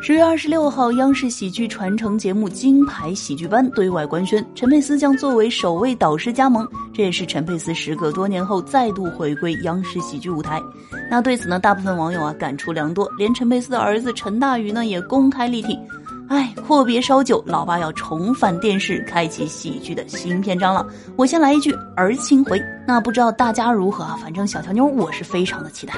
十月二十六号，央视喜剧传承节目《金牌喜剧班》对外官宣，陈佩斯将作为首位导师加盟，这也是陈佩斯时隔多年后再度回归央视喜剧舞台。那对此呢，大部分网友啊感触良多，连陈佩斯的儿子陈大愚呢也公开力挺。哎，阔别稍久，老爸要重返电视，开启喜剧的新篇章了。我先来一句儿情回，那不知道大家如何啊？反正小乔妞，我是非常的期待。